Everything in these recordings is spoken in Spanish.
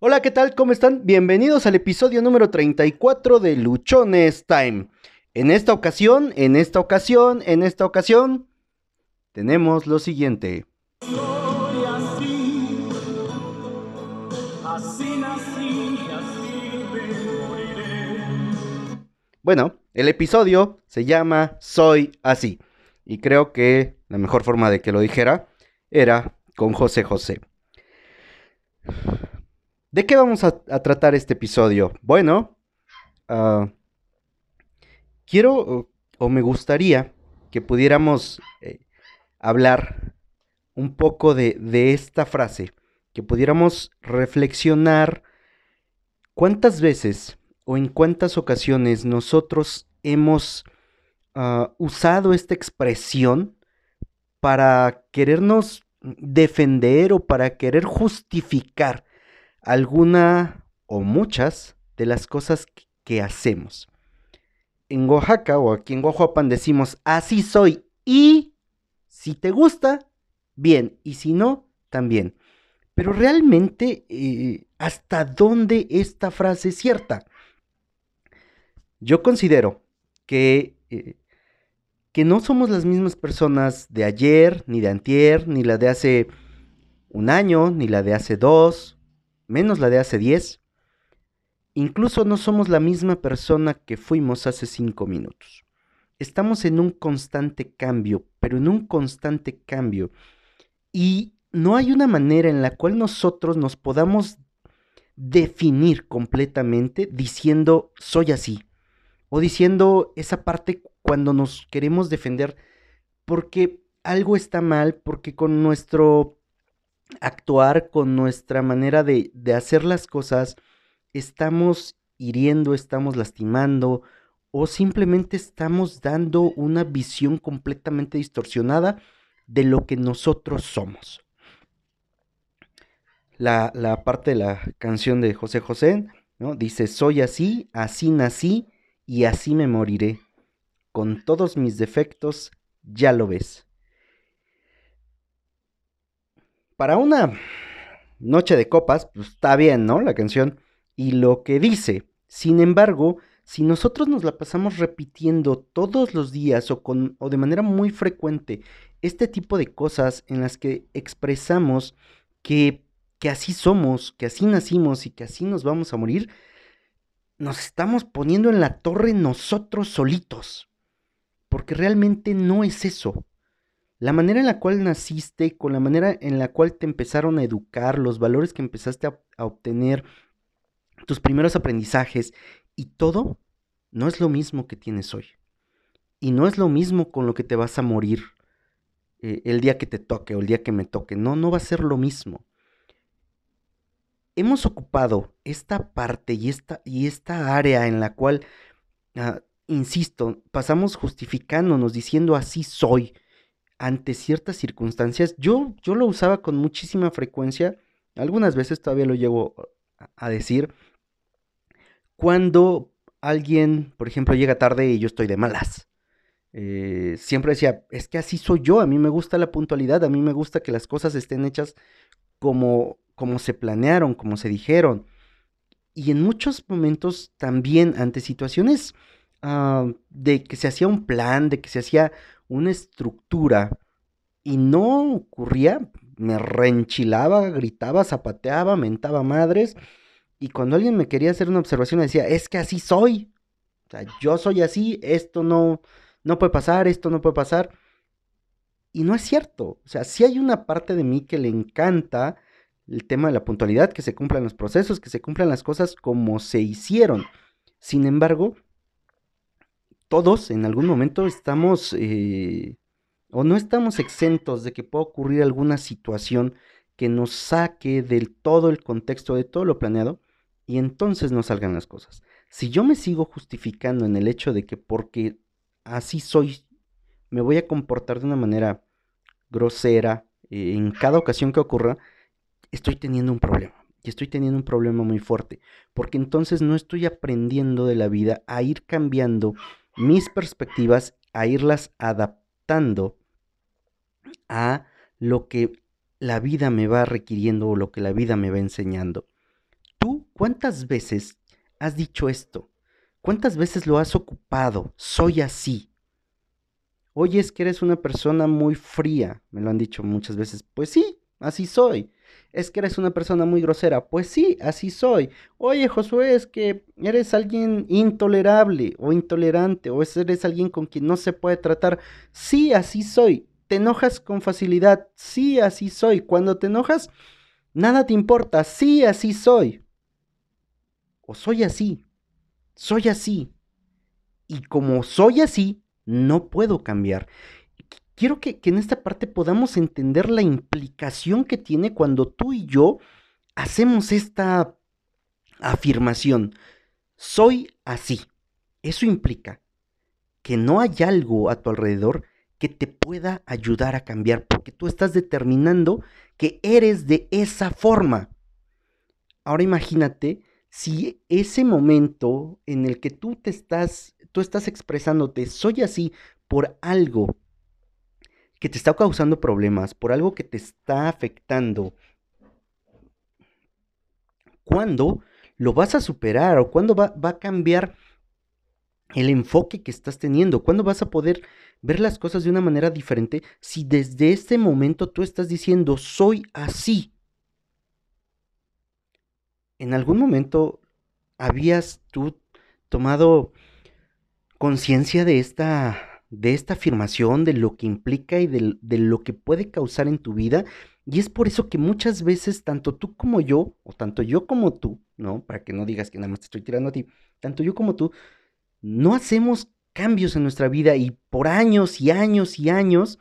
Hola, ¿qué tal? ¿Cómo están? Bienvenidos al episodio número 34 de Luchones Time. En esta ocasión, en esta ocasión, en esta ocasión, tenemos lo siguiente. Soy así, así nací, así me moriré. Bueno, el episodio se llama Soy así. Y creo que la mejor forma de que lo dijera era con José José. ¿De qué vamos a, tratar este episodio? Bueno, ah, quiero o, me gustaría que pudiéramos eh, hablar un poco de, de esta frase, que pudiéramos reflexionar cuántas veces o en cuántas ocasiones nosotros hemos ah, usado esta expresión para querernos defender o para querer justificar alguna o muchas de las cosas que- hacemos. En Oaxaca o aquí en Oaxapan decimos, así soy y si te gusta, bien, y si no, también. Pero realmente, eh, ¿hasta dónde esta frase es cierta? Yo considero que, eh, que no somos las mismas personas de ayer, ni de antier, ni la de hace un año, ni la de hace dos, menos la de hace diez. Incluso no somos la misma persona que fuimos hace cinco minutos. Estamos en un constante cambio, pero en un constante cambio. Y no hay una manera en la cual nosotros nos podamos definir completamente diciendo soy así. O diciendo esa parte cuando nos queremos defender porque algo está mal, porque con nuestro actuar, con nuestra manera de, de hacer las cosas, estamos hiriendo, estamos lastimando o simplemente estamos dando una visión completamente distorsionada de lo que nosotros somos. La, la parte de la canción de José José, ¿no? Dice, soy así, así nací y así me moriré. Con todos mis defectos, ya lo ves. Para una noche de copas, pues está bien, ¿no? La canción. Y lo que dice, sin embargo, si nosotros nos la pasamos repitiendo todos los días o, con, o de manera muy frecuente este tipo de cosas en las que expresamos que, que así somos, que así nacimos y que así nos vamos a morir, nos estamos poniendo en la torre nosotros solitos. Porque realmente no es eso. La manera en la cual naciste, con la manera en la cual te empezaron a educar, los valores que empezaste a, obtener, tus primeros aprendizajes y todo no es lo mismo que tienes hoy. Y no es lo mismo con lo que te vas a morir eh, el día que te toque o el día que me toque. No, no va a ser lo mismo. Hemos ocupado esta parte y esta, y esta área en la cual, ah, insisto, pasamos justificándonos, diciendo así soy ante ciertas circunstancias. Yo, yo lo usaba con muchísima frecuencia, algunas veces todavía lo llevo a- decir, cuando alguien, por ejemplo, llega tarde y yo estoy de malas. Eh, siempre decía, es que así soy yo, a mí me gusta la puntualidad, a mí me gusta que las cosas estén hechas como, como se planearon, como se dijeron. Y en muchos momentos también ante situaciones ah, de que se hacía un plan, de que se hacía una estructura y no ocurría, me reenchilaba, gritaba, zapateaba, mentaba madres. Y cuando alguien me quería hacer una observación, decía, es que así soy. O sea, yo soy así, esto no, no puede pasar, esto no puede pasar. Y no es cierto. O sea, sí hay una parte de mí que le encanta el tema de la puntualidad, que se cumplan los procesos, que se cumplan las cosas como se hicieron. Sin embargo, todos en algún momento estamos eh, o no estamos exentos de que pueda ocurrir alguna situación que nos saque del todo el contexto de todo lo planeado y entonces no salgan las cosas. Si yo me sigo justificando en el hecho de que porque así soy, me voy a comportar de una manera grosera eh, en cada ocasión que ocurra, estoy teniendo un problema. Y estoy teniendo un problema muy fuerte. Porque entonces no estoy aprendiendo de la vida a ir cambiando mis perspectivas, a irlas adaptando a lo que la vida me va requiriendo o lo que la vida me va enseñando. ¿cuántas veces has dicho esto? ¿Cuántas veces lo has ocupado? Soy así. Oye, es que eres una persona muy fría, me lo han dicho muchas veces. Pues sí, así soy. Es que eres una persona muy grosera. Pues sí, así soy. Oye, Josué, es que eres alguien intolerable o intolerante o eres alguien con quien no se puede tratar. Sí, así soy. ¿Te enojas con facilidad? Sí, así soy. Cuando te enojas, nada te importa. Sí, así soy. O soy así. Soy así. Y como soy así, no puedo cambiar. Quiero que, en esta parte podamos entender la implicación que tiene cuando tú y yo hacemos esta afirmación. Soy así. Eso implica que no hay algo a tu alrededor que te pueda ayudar a cambiar, porque tú estás determinando que eres de esa forma. Ahora imagínate si ese momento en el que tú te estás, tú estás expresándote, soy así por algo que te está causando problemas, por algo que te está afectando, ¿cuándo lo vas a superar o cuándo va, a cambiar el enfoque que estás teniendo? ¿Cuándo vas a poder ver las cosas de una manera diferente si desde este momento tú estás diciendo, soy así? ¿En algún momento habías tú tomado conciencia de esta, de esta afirmación, de lo que implica y de, de lo que puede causar en tu vida? Y es por eso que muchas veces, tanto tú como yo, o tanto yo como tú, ¿no? Para que no digas que nada más te estoy tirando a ti, tanto yo como tú, no hacemos cambios en nuestra vida y por años y años y años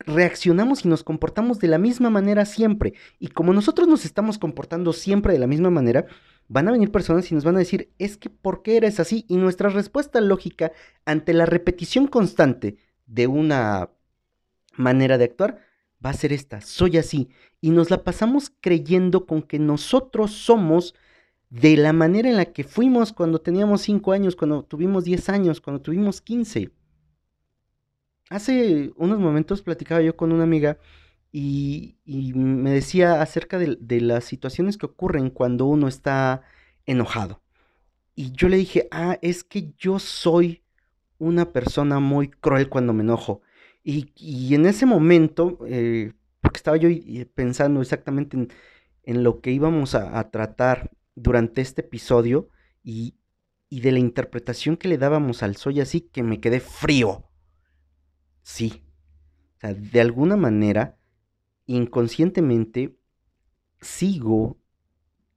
reaccionamos y nos comportamos de la misma manera siempre. Y como nosotros nos estamos comportando siempre de la misma manera, van a venir personas y nos van a decir, es que ¿por qué eres así? Y nuestra respuesta lógica ante la repetición constante de una manera de actuar va a ser esta, soy así. Y nos la pasamos creyendo con que nosotros somos de la manera en la que fuimos cuando teníamos 5 años, cuando tuvimos 10 años, cuando tuvimos 15. Hace unos momentos platicaba yo con una amiga y, me decía acerca de, las situaciones que ocurren cuando uno está enojado. Y yo le dije, ah, es que yo soy una persona muy cruel cuando me enojo. Y, y en ese momento, eh, porque estaba yo pensando exactamente en, en lo que íbamos a, a tratar durante este episodio y, y de la interpretación que le dábamos al soy así que me quedé frío. Sí. O sea, de alguna manera, inconscientemente, sigo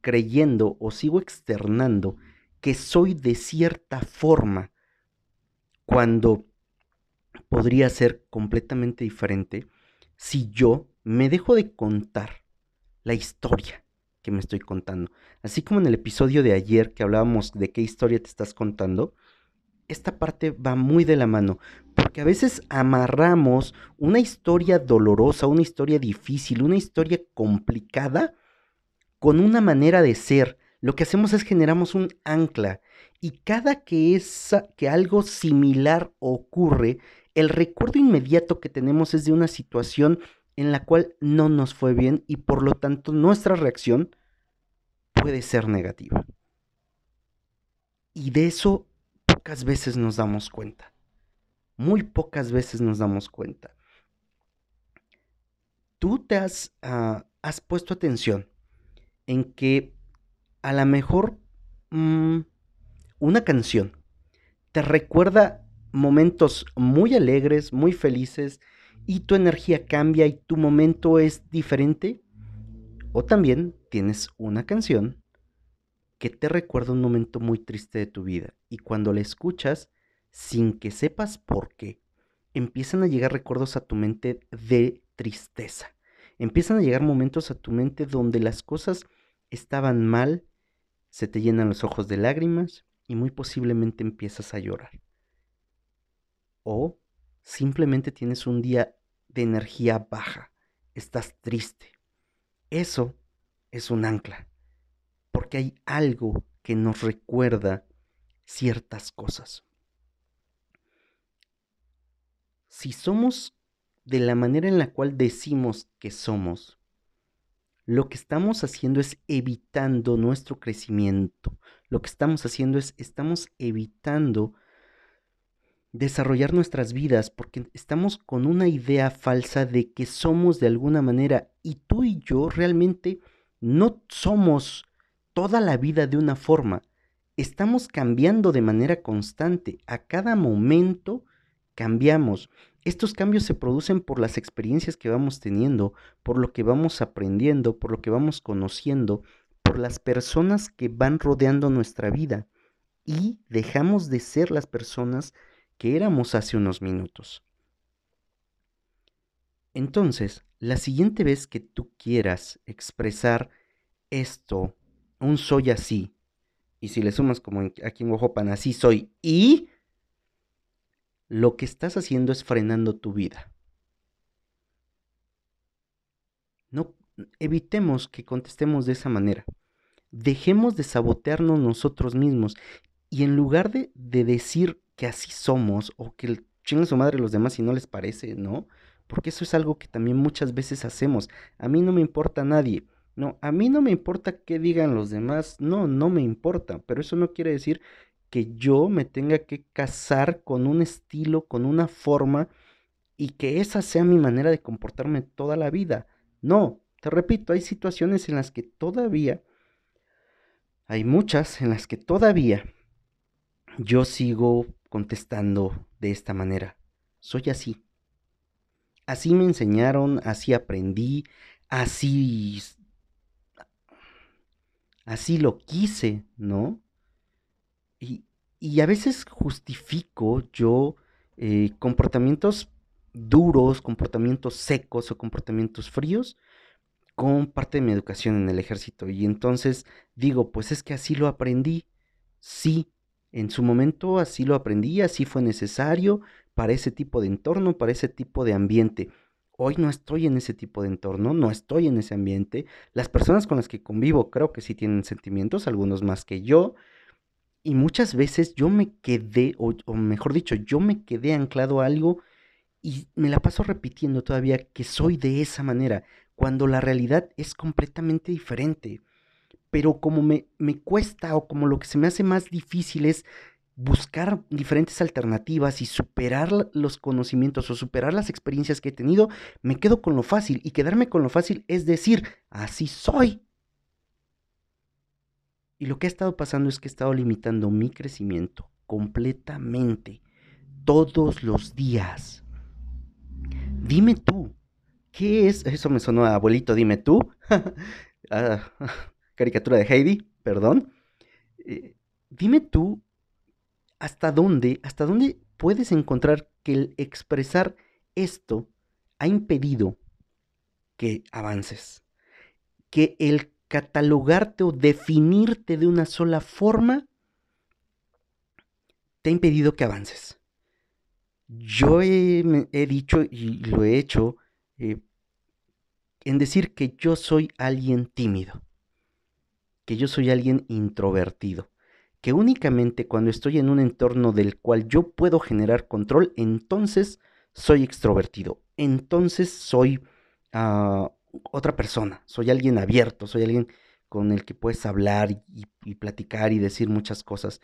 creyendo o sigo externando que soy de cierta forma cuando podría ser completamente diferente si yo me dejo de contar la historia que me estoy contando. Así como en el episodio de ayer que hablábamos de qué historia te estás contando, esta parte va muy de la mano, porque a veces amarramos una historia dolorosa, una historia difícil, una historia complicada con una manera de ser. Lo que hacemos es generamos un ancla y cada que, es, que algo similar ocurre, el recuerdo inmediato que tenemos es de una situación en la cual no nos fue bien y por lo tanto nuestra reacción puede ser negativa. Y de eso pocas veces nos damos cuenta. Muy pocas veces nos damos cuenta. Tú te has, uh, has puesto atención en que a lo mejor mmm, una canción te recuerda momentos muy alegres, muy felices, y tu energía cambia y tu momento es diferente. O también tienes una canción que te recuerda un momento muy triste de tu vida y cuando la escuchas, sin que sepas por qué, empiezan a llegar recuerdos a tu mente de tristeza. Empiezan a llegar momentos a tu mente donde las cosas estaban mal, se te llenan los ojos de lágrimas y muy posiblemente empiezas a llorar. O simplemente tienes un día de energía baja, estás triste. Eso es un ancla, porque hay algo que nos recuerda ciertas cosas. Si somos de la manera en la cual decimos que somos, lo que estamos haciendo es evitando nuestro crecimiento. Lo que estamos haciendo es, estamos evitando desarrollar nuestras vidas porque estamos con una idea falsa de que somos de alguna manera y tú y yo realmente no somos toda la vida de una forma. Estamos cambiando de manera constante. A cada momento cambiamos. Estos cambios se producen por las experiencias que vamos teniendo, por lo que vamos aprendiendo, por lo que vamos conociendo, por las personas que van rodeando nuestra vida y dejamos de ser las personas que éramos hace unos minutos. Entonces, la siguiente vez que tú quieras expresar esto, un soy así, y si le sumas como aquí en Ojopan, así soy, y lo que estás haciendo es frenando tu vida. No evitemos que contestemos de esa manera. Dejemos de sabotearnos nosotros mismos y en lugar de, de decir que así somos o que a su madre los demás si no les parece, ¿no? Porque eso es algo que también muchas veces hacemos. A mí no me importa nadie. No, a mí no me importa qué digan los demás. No, no me importa. Pero eso no quiere decir que yo me tenga que casar con un estilo, con una forma y que esa sea mi manera de comportarme toda la vida. No, te repito, hay situaciones en las que todavía, hay muchas en las que todavía yo sigo contestando de esta manera. Soy así. Así me enseñaron, así aprendí, así... Así lo quise, ¿no? Y, y a veces justifico yo eh, comportamientos duros, comportamientos secos o comportamientos fríos con parte de mi educación en el ejército. Y entonces digo, pues es que así lo aprendí. Sí, en su momento así lo aprendí, así fue necesario para ese tipo de entorno, para ese tipo de ambiente. Hoy no estoy en ese tipo de entorno, no estoy en ese ambiente. Las personas con las que convivo creo que sí tienen sentimientos, algunos más que yo, y muchas veces yo me quedé, o, mejor dicho, yo me quedé anclado a algo y me la paso repitiendo todavía que soy de esa manera, cuando la realidad es completamente diferente. Pero como me, me cuesta o como lo que se me hace más difícil es buscar diferentes alternativas y superar los conocimientos o superar las experiencias que he tenido, me quedo con lo fácil. Y quedarme con lo fácil es decir, así soy. Y lo que ha estado pasando es que he estado limitando mi crecimiento completamente, todos los días. Dime tú, ¿qué es? Eso me sonó a abuelito, dime tú. Ah, caricatura de Heidi, perdón. Eh, dime tú, ¿hasta dónde, hasta dónde puedes encontrar que el expresar esto ha impedido que avances? Que el catalogarte o definirte de una sola forma te ha impedido que avances. Yo he, dicho y lo he hecho eh, en decir que yo soy alguien tímido, que yo soy alguien introvertido, que únicamente cuando estoy en un entorno del cual yo puedo generar control, entonces soy extrovertido, entonces soy uh, otra persona, soy alguien abierto, soy alguien con el que puedes hablar y, platicar y decir muchas cosas.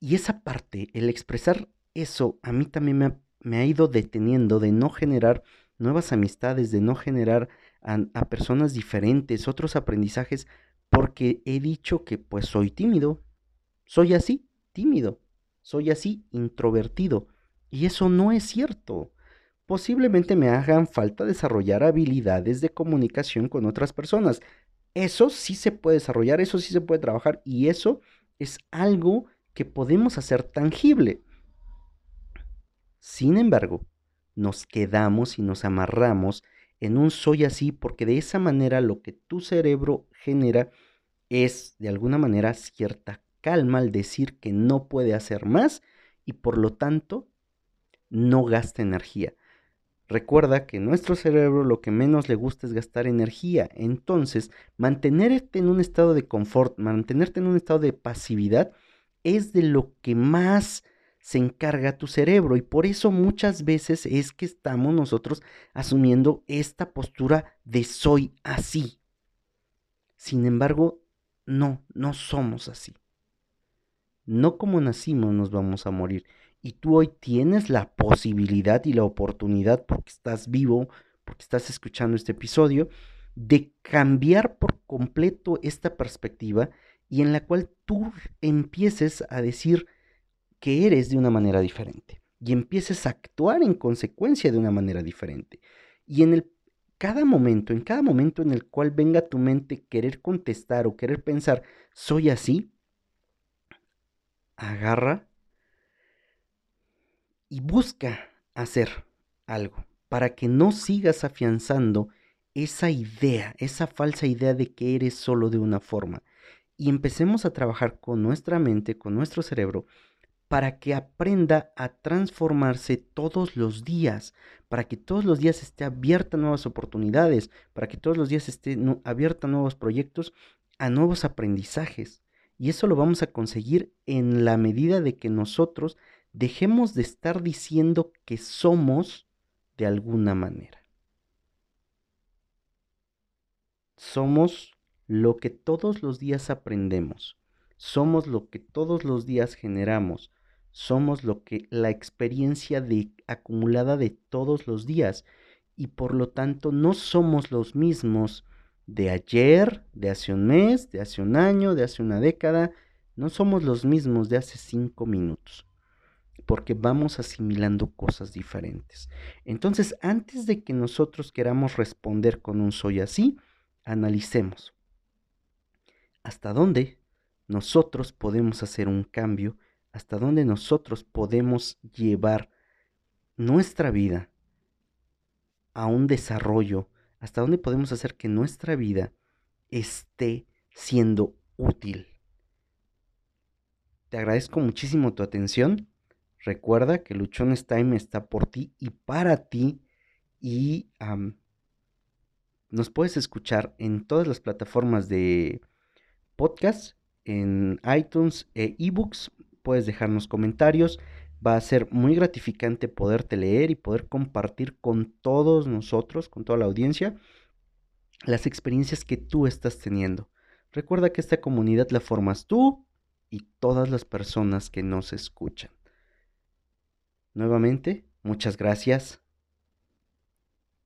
Y esa parte, el expresar eso, a mí también me ha, me ha ido deteniendo de no generar nuevas amistades, de no generar a, a, personas diferentes, otros aprendizajes, porque he dicho que pues soy tímido, soy así, tímido, soy así, introvertido. Y eso no es cierto posiblemente me hagan falta desarrollar habilidades de comunicación con otras personas. Eso sí se puede desarrollar, eso sí se puede trabajar y eso es algo que podemos hacer tangible. Sin embargo, nos quedamos y nos amarramos en un soy así porque de esa manera lo que tu cerebro genera es de alguna manera cierta calma al decir que no puede hacer más y por lo tanto no gasta energía. Recuerda que nuestro cerebro lo que menos le gusta es gastar energía. Entonces, mantenerte en un estado de confort, mantenerte en un estado de pasividad, es de lo que más se encarga tu cerebro y por eso muchas veces es que estamos nosotros asumiendo esta postura de soy así. Sin embargo, no, no somos así. No como nacimos nos vamos a morir. Y tú hoy tienes la posibilidad y la oportunidad, porque estás vivo, porque estás escuchando este episodio, de cambiar por completo esta perspectiva y en la cual tú empieces a decir que eres de una manera diferente y empieces a actuar en consecuencia de una manera diferente. Y en el cada momento, en cada momento en el cual venga a tu mente querer contestar o querer pensar, soy así, agarra y busca hacer algo para que no sigas afianzando esa idea, esa falsa idea de que eres solo de una forma. Y empecemos a trabajar con nuestra mente, con nuestro cerebro, para que aprenda a transformarse todos los días, para que todos los días esté abierta a nuevas oportunidades, para que todos los días esté abierta a nuevos proyectos, a nuevos aprendizajes. Y eso lo vamos a conseguir en la medida de que nosotros dejemos de estar diciendo que somos de alguna manera. Somos lo que todos los días aprendemos. Somos lo que todos los días generamos. Somos lo que la experiencia de, acumulada de todos los días. Y por lo tanto no somos los mismos de ayer, de hace un mes, de hace un año, de hace una década. No somos los mismos de hace cinco minutos porque vamos asimilando cosas diferentes. Entonces, antes de que nosotros queramos responder con un soy así, analicemos hasta dónde nosotros podemos hacer un cambio, hasta dónde nosotros podemos llevar nuestra vida a un desarrollo, hasta dónde podemos hacer que nuestra vida esté siendo útil. Te agradezco muchísimo tu atención. Recuerda que Luchones Time está por ti y para ti y nos puedes escuchar en todas las plataformas de podcast, en iTunes e ebooks. Puedes dejarnos comentarios. Va a ser muy gratificante poderte leer y poder compartir con todos nosotros, con toda la audiencia, las experiencias que tú estás teniendo. Recuerda que esta comunidad la formas tú y todas las personas que nos escuchan. Nuevamente, muchas gracias